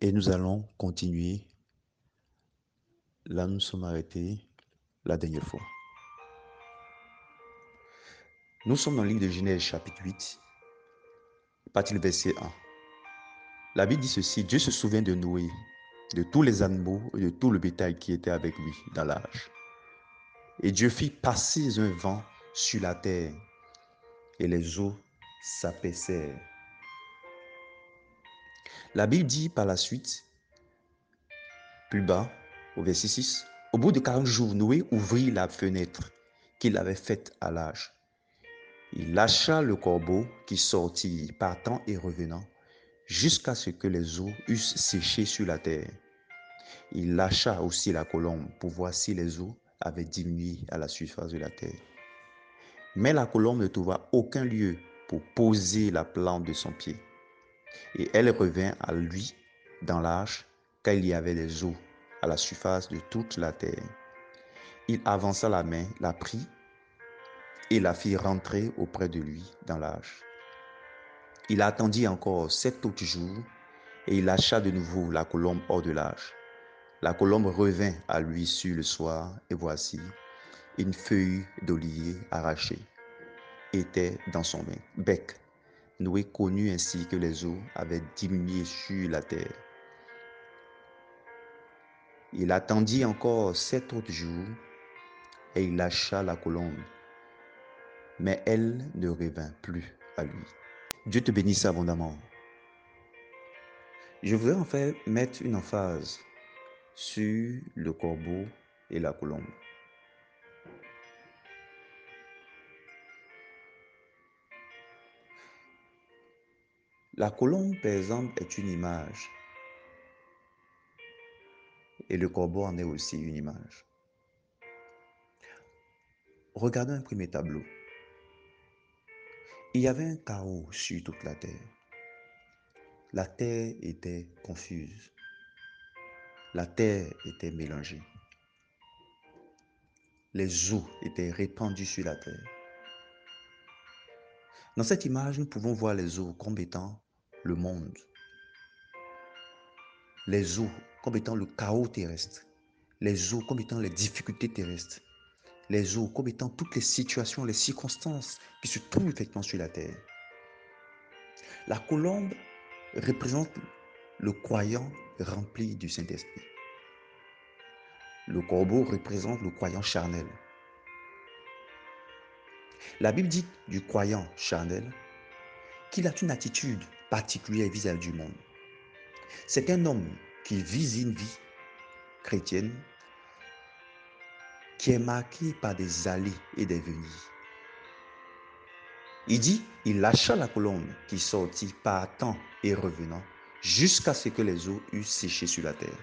Et nous allons continuer. Là, nous sommes arrêtés la dernière fois. Nous sommes dans le livre de Genèse chapitre 8, partie du verset 1. La Bible dit ceci, Dieu se souvient de Noé, de tous les animaux et de tout le bétail qui était avec lui dans l'âge. Et Dieu fit passer un vent sur la terre, et les eaux s'apaisèrent. La Bible dit par la suite, plus bas, au verset 6, Au bout de 40 jours, Noé ouvrit la fenêtre qu'il avait faite à l'âge. Il lâcha le corbeau qui sortit, partant et revenant, jusqu'à ce que les eaux eussent séché sur la terre. Il lâcha aussi la colombe pour voir si les eaux avaient diminué à la surface de la terre. Mais la colombe ne trouva aucun lieu pour poser la plante de son pied. Et elle revint à lui dans l'arche, car il y avait des eaux à la surface de toute la terre. Il avança la main, la prit et la fit rentrer auprès de lui dans l'arche. Il attendit encore sept autres jours et il lâcha de nouveau la colombe hors de l'arche. La colombe revint à lui sur le soir et voici, une feuille d'olivier arrachée était dans son bec. Noé connut ainsi que les eaux avaient diminué sur la terre. Il attendit encore sept autres jours et il lâcha la colombe, mais elle ne revint plus à lui. Dieu te bénisse abondamment. Je voudrais en fait mettre une emphase sur le corbeau et la colombe. La colombe, par exemple, est une image. Et le corbeau en est aussi une image. Regardons un premier tableau. Il y avait un chaos sur toute la terre. La terre était confuse. La terre était mélangée. Les eaux étaient répandues sur la terre. Dans cette image, nous pouvons voir les eaux comme le monde. Les eaux comme étant le chaos terrestre. Les eaux comme étant les difficultés terrestres. Les eaux comme étant toutes les situations, les circonstances qui se trouvent effectivement sur la terre. La colombe représente le croyant rempli du Saint-Esprit. Le corbeau représente le croyant charnel. La Bible dit du croyant charnel qu'il a une attitude particulière vis-à-vis du monde. C'est un homme qui vit une vie chrétienne qui est marqué par des allées et des venues. Il dit, il lâcha la colombe qui sortit partant et revenant jusqu'à ce que les eaux eussent séché sur la terre.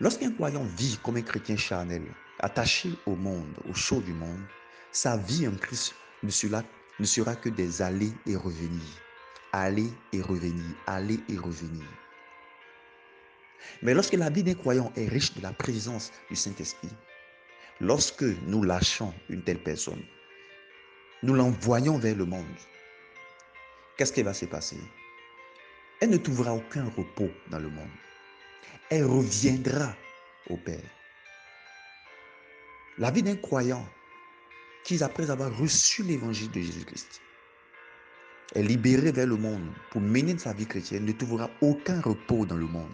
Lorsqu'un croyant vit comme un chrétien charnel, attaché au monde, au chaud du monde, sa vie en Christ ne sera, ne sera que des allées et revenir. Aller et revenir, aller et revenir. Mais lorsque la vie d'un croyant est riche de la présence du Saint-Esprit, lorsque nous lâchons une telle personne, nous l'envoyons vers le monde, qu'est-ce qui va se passer? Elle ne trouvera aucun repos dans le monde. Elle reviendra au Père. La vie d'un croyant qui, après avoir reçu l'évangile de Jésus-Christ, est libéré vers le monde pour mener sa vie chrétienne, ne trouvera aucun repos dans le monde,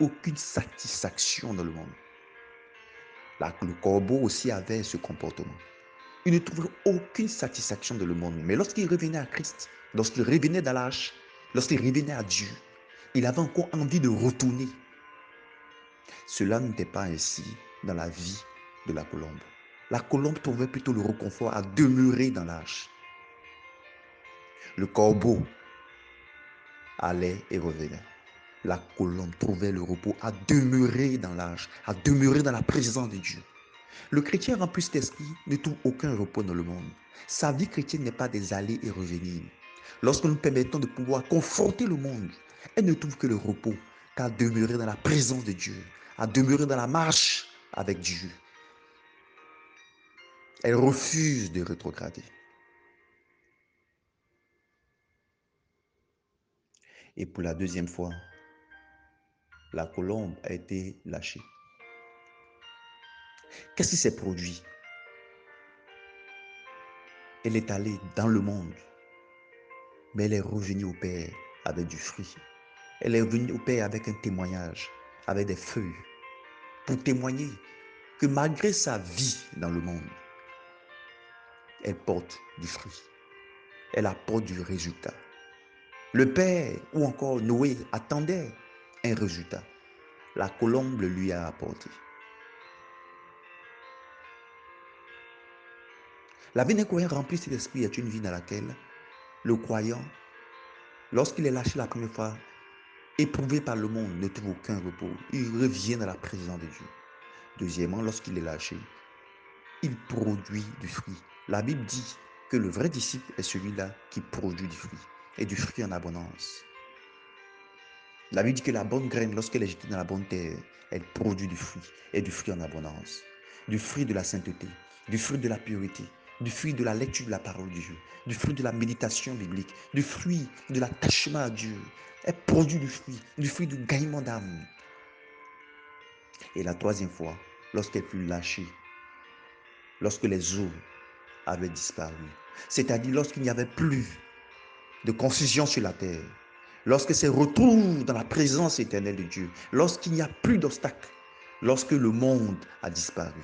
aucune satisfaction dans le monde. le corbeau aussi avait ce comportement. Il ne trouverait aucune satisfaction dans le monde. Mais lorsqu'il revenait à Christ, lorsqu'il revenait dans l'arche, lorsqu'il revenait à Dieu, il avait encore envie de retourner. Cela n'était pas ainsi dans la vie de la colombe la colombe trouvait plutôt le reconfort à demeurer dans l'arche. Le corbeau allait et revenait. La colombe trouvait le repos à demeurer dans l'arche, à demeurer dans la présence de Dieu. Le chrétien rempli d'esprit ne trouve aucun repos dans le monde. Sa vie chrétienne n'est pas des allées et revenir. Lorsque nous permettons de pouvoir conforter le monde, elle ne trouve que le repos qu'à demeurer dans la présence de Dieu, à demeurer dans la marche avec Dieu. Elle refuse de rétrograder. Et pour la deuxième fois, la colombe a été lâchée. Qu'est-ce qui s'est produit? Elle est allée dans le monde, mais elle est revenue au Père avec du fruit. Elle est revenue au Père avec un témoignage, avec des feuilles, pour témoigner que malgré sa vie dans le monde, elle porte du fruit. Elle apporte du résultat. Le Père ou encore Noé attendait un résultat. La colombe lui a apporté. La vie d'un croyant remplie cet esprit est une vie dans laquelle le croyant, lorsqu'il est lâché la première fois, éprouvé par le monde, ne trouve aucun repos. Il revient dans la présence de Dieu. Deuxièmement, lorsqu'il est lâché, il produit du fruit. La Bible dit que le vrai disciple est celui-là qui produit du fruit et du fruit en abondance. La Bible dit que la bonne graine, lorsqu'elle est jetée dans la bonne terre, elle produit du fruit et du fruit en abondance. Du fruit de la sainteté, du fruit de la pureté, du fruit de la lecture de la parole de Dieu, du fruit de la méditation biblique, du fruit de l'attachement à Dieu. Elle produit du fruit, du fruit du gagnement d'âme. Et la troisième fois, lorsqu'elle fut lâchée, lorsque les eaux avaient disparu, c'est-à-dire lorsqu'il n'y avait plus de confusion sur la terre, lorsque se retrouve dans la présence éternelle de Dieu, lorsqu'il n'y a plus d'obstacles, lorsque le monde a disparu,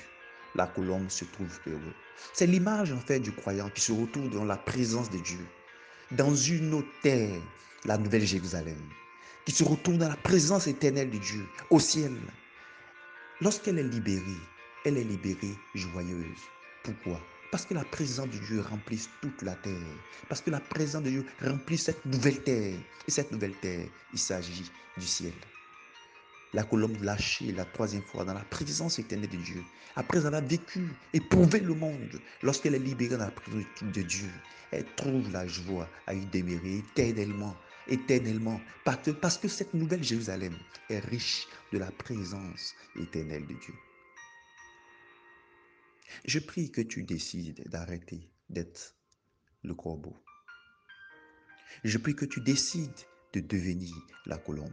la colombe se trouve heureux. C'est l'image en fait du croyant qui se retrouve dans la présence de Dieu, dans une autre terre, la nouvelle Jérusalem, qui se retrouve dans la présence éternelle de Dieu, au ciel. Lorsqu'elle est libérée, elle est libérée joyeuse. Pourquoi? Parce que la présence de Dieu remplit toute la terre. Parce que la présence de Dieu remplit cette nouvelle terre. Et cette nouvelle terre, il s'agit du ciel. La colombe lâchée la troisième fois dans la présence éternelle de Dieu, après avoir vécu, éprouvé le monde, lorsqu'elle est libérée dans la présence de Dieu, elle trouve la joie à y demeurer éternellement, éternellement, parce que, parce que cette nouvelle Jérusalem est riche de la présence éternelle de Dieu. Je prie que tu décides d'arrêter d'être le corbeau. Je prie que tu décides de devenir la colombe.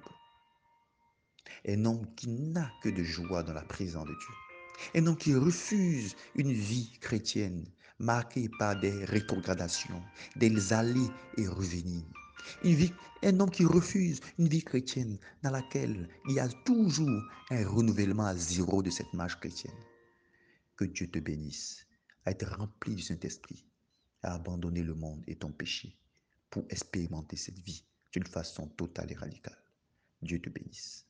Un homme qui n'a que de joie dans la présence de Dieu. Un homme qui refuse une vie chrétienne marquée par des rétrogradations, des allées et revenir. Une vie, un homme qui refuse une vie chrétienne dans laquelle il y a toujours un renouvellement à zéro de cette marche chrétienne. Que Dieu te bénisse à être rempli du Saint-Esprit, à abandonner le monde et ton péché pour expérimenter cette vie d'une façon totale et radicale. Dieu te bénisse.